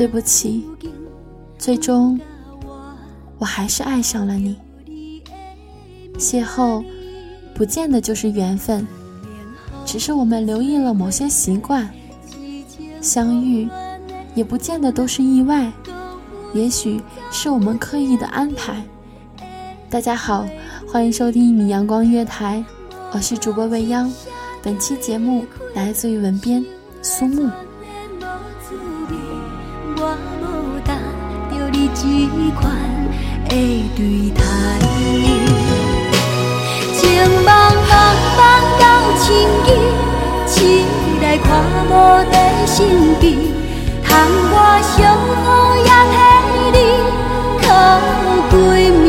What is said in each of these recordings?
对不起，最终我还是爱上了你。邂逅不见得就是缘分，只是我们留意了某些习惯；相遇也不见得都是意外，也许是我们刻意的安排。大家好，欢迎收听一米阳光月台，我是主播未央。本期节目来自于文编苏木。款的对待，情茫茫茫到千机，醒来看无在身边，窗外相好也替你靠闺蜜，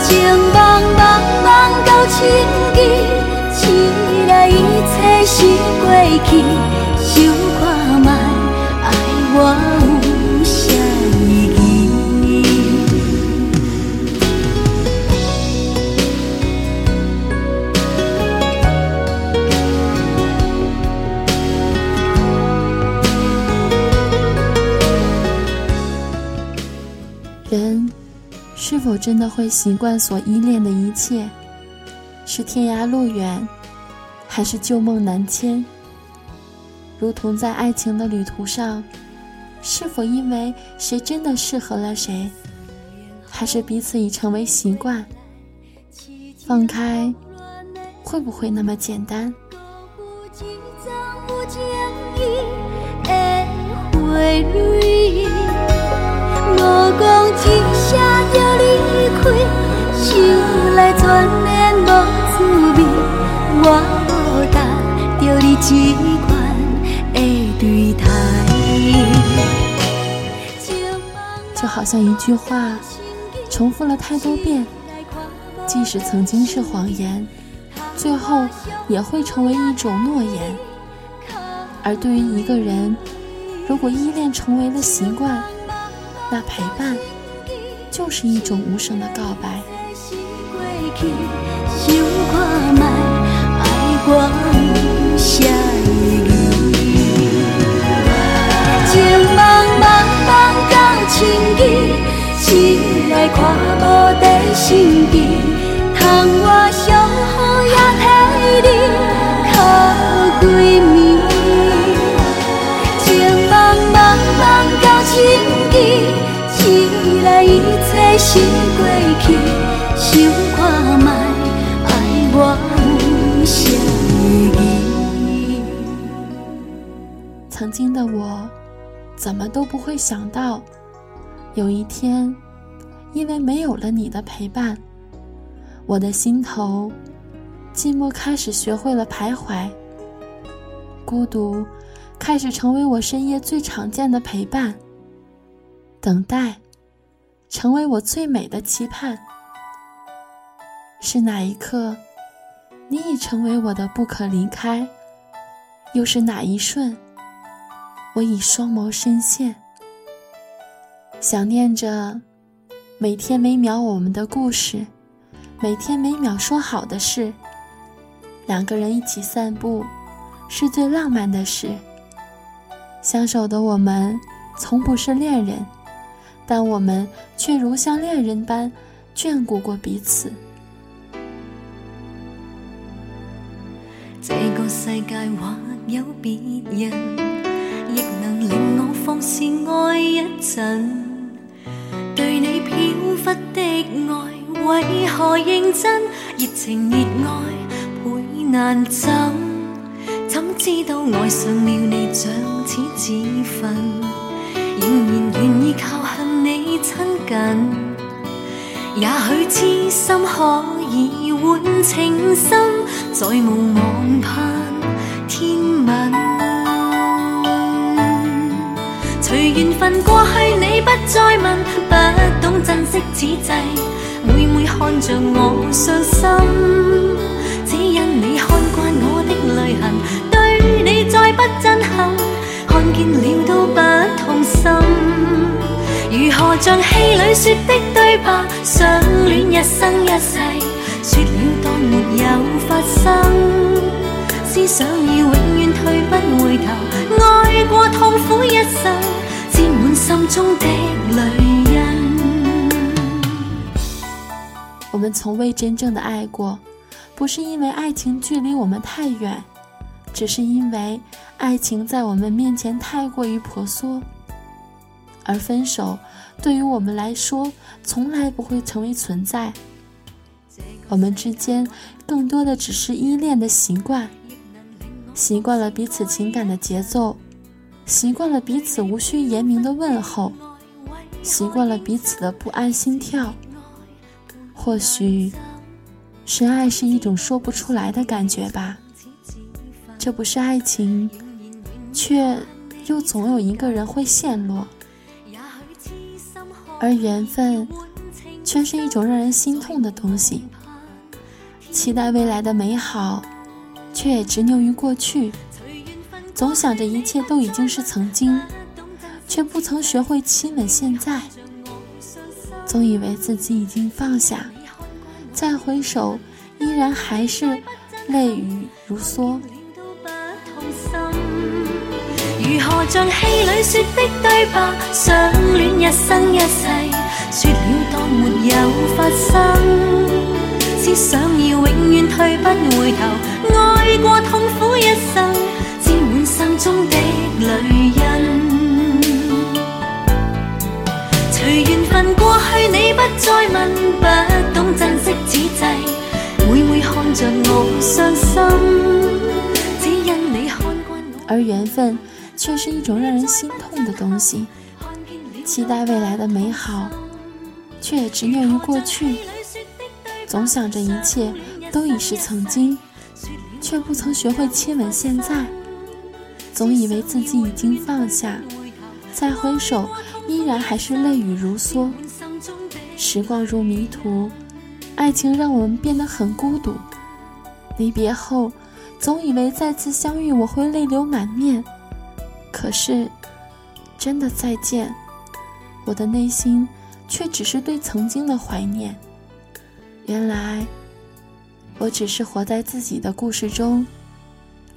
情茫茫茫到千机，醒来一切是过去，想看卖爱我。否真的会习惯所依恋的一切？是天涯路远，还是旧梦难牵？如同在爱情的旅途上，是否因为谁真的适合了谁，还是彼此已成为习惯？放开，会不会那么简单？声就离开，想来眷恋无滋味。我无等着你这款的对待。就好像一句话，重复了太多遍，即使曾经是谎言，最后也会成为一种诺言。而对于一个人，如果依恋成为了习惯，那陪伴就是一种无声的告白。过去，想去，想看，爱我有啥意？曾经的我，怎么都不会想到，有一天，因为没有了你的陪伴，我的心头寂寞开始学会了徘徊，孤独开始成为我深夜最常见的陪伴，等待成为我最美的期盼。是哪一刻，你已成为我的不可离开？又是哪一瞬？我已双眸深陷，想念着每天每秒我们的故事，每天每秒说好的事。两个人一起散步，是最浪漫的事。相守的我们，从不是恋人，但我们却如像恋人般眷顾过彼此。这个世界或有别人。亦能令我放肆爱一阵，对你飘忽的爱为何认真？热情热爱倍难枕，怎知道爱上了你像似自焚，仍然愿意靠向亲近。也许痴心可以换情深，再无望盼天吻。随缘分过去，你不再问，不懂珍惜此际，每每看着我伤心，只因你看惯我的泪痕，对你再不震撼，看见了都不。何像戏里说的对白，相恋一生一世，说了当没有发生，思想已永远退不回头，爱过痛苦一生。心中的泪我们从未真正的爱过，不是因为爱情距离我们太远，只是因为爱情在我们面前太过于婆娑。而分手对于我们来说，从来不会成为存在。我们之间更多的只是依恋的习惯，习惯了彼此情感的节奏。习惯了彼此无需言明的问候，习惯了彼此的不安心跳。或许，深爱是一种说不出来的感觉吧。这不是爱情，却又总有一个人会陷落。而缘分，却是一种让人心痛的东西。期待未来的美好，却也执拗于过去。总想着一切都已经是曾经，却不曾学会亲吻现在。总以为自己已经放下，再回首，依然还是泪雨如梭。如何像戏里说的对白，相恋一生一世，说了当没有发生。思想已永远退不回头，爱过痛苦一生。心中的泪印，随缘分过去，你不再问，不懂珍惜此际，每每看着我伤心，只因你看惯我。而缘分却是一种让人心痛的东西，期待未来的美好，却也执念于过去，总想着一切都已是曾经，却不曾学会亲吻现在。总以为自己已经放下，再回首，依然还是泪雨如梭。时光如迷途，爱情让我们变得很孤独。离别后，总以为再次相遇我会泪流满面，可是，真的再见，我的内心却只是对曾经的怀念。原来，我只是活在自己的故事中，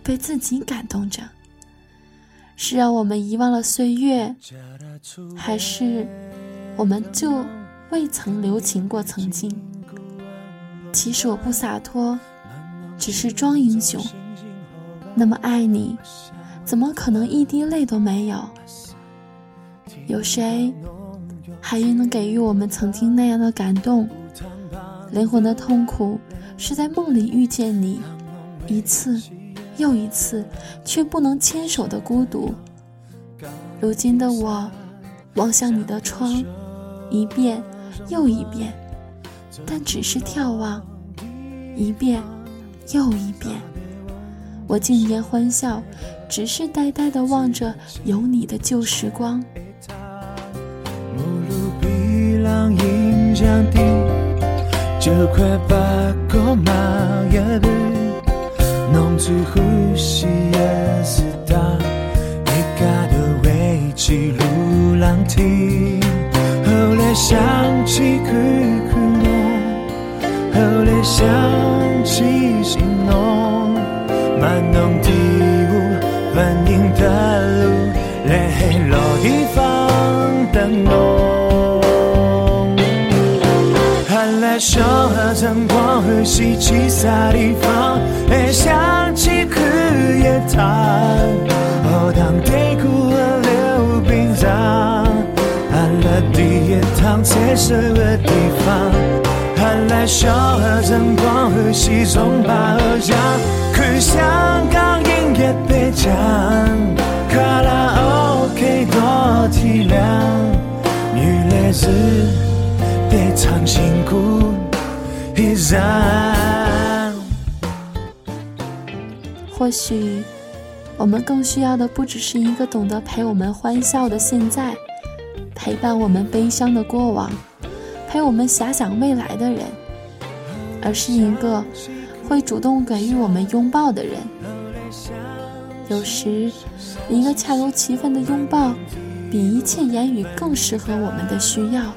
被自己感动着。是让我们遗忘了岁月，还是我们就未曾留情过曾经？其实我不洒脱，只是装英雄。那么爱你，怎么可能一滴泪都没有？有谁还能给予我们曾经那样的感动？灵魂的痛苦是在梦里遇见你，一次又一次，却不能牵手的孤独。如今的我，望向你的窗，一遍又一遍，但只是眺望，一遍又一遍。我静言欢笑，只是呆呆地望着有你的旧时光。想起苦苦梦，后来想起心浓，满弄地光和稀奇洒地方，会想起枯叶塘，荷塘对苦和溜冰场，寒了第一趟彩色的地方。看来小河灯光和西中巴河江，去香港音乐北疆，卡拉 OK 多体谅，女来自得唱辛苦。或许，我们更需要的不只是一个懂得陪我们欢笑的现在，陪伴我们悲伤的过往，陪我们遐想未来的人，而是一个会主动给予我们拥抱的人。有时，一个恰如其分的拥抱，比一切言语更适合我们的需要。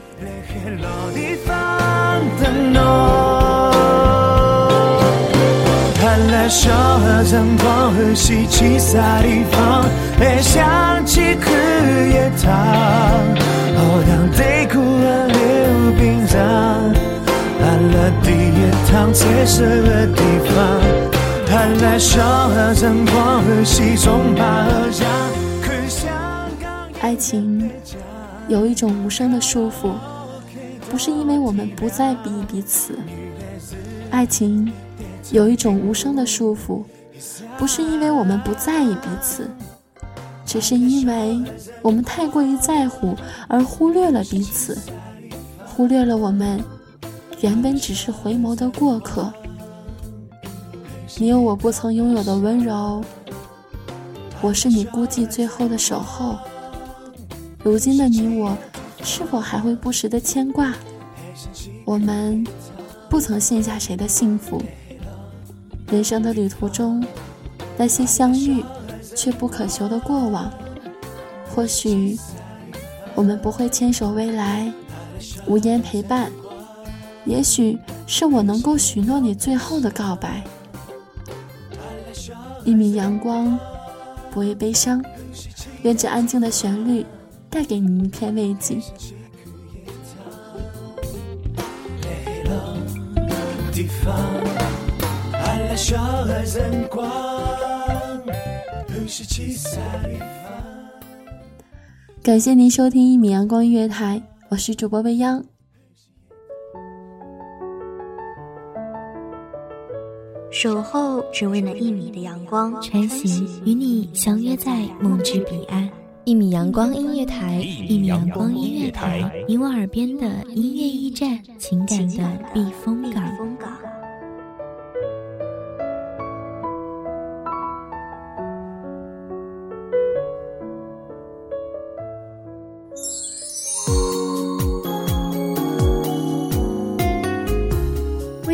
来小河灯光和稀奇洒地方，会想起枯叶塘，荷塘对苦和溜冰场，看了第一趟彩色的地方。看来小河灯光和西中巴河江，爱情有一种无声的束缚。不是因为我们不再彼彼此，爱情有一种无声的束缚；不是因为我们不在意彼此，只是因为我们太过于在乎而忽略了彼此，忽略了我们原本只是回眸的过客。你有我不曾拥有的温柔，我是你孤寂最后的守候。如今的你我。是否还会不时的牵挂？我们不曾羡下谁的幸福。人生的旅途中，那些相遇却不可求的过往，或许我们不会牵手未来，无言陪伴。也许是我能够许诺你最后的告白。一米阳光，不畏悲伤。愿这安静的旋律。带给你一片慰藉。感谢您收听一米阳光音乐台，我是主播未央。守候只为那一米的阳光，穿行与你相约在梦之彼岸。一米阳光音乐台，一米阳光音乐台，你我耳边的音乐驿站，情感的避风港。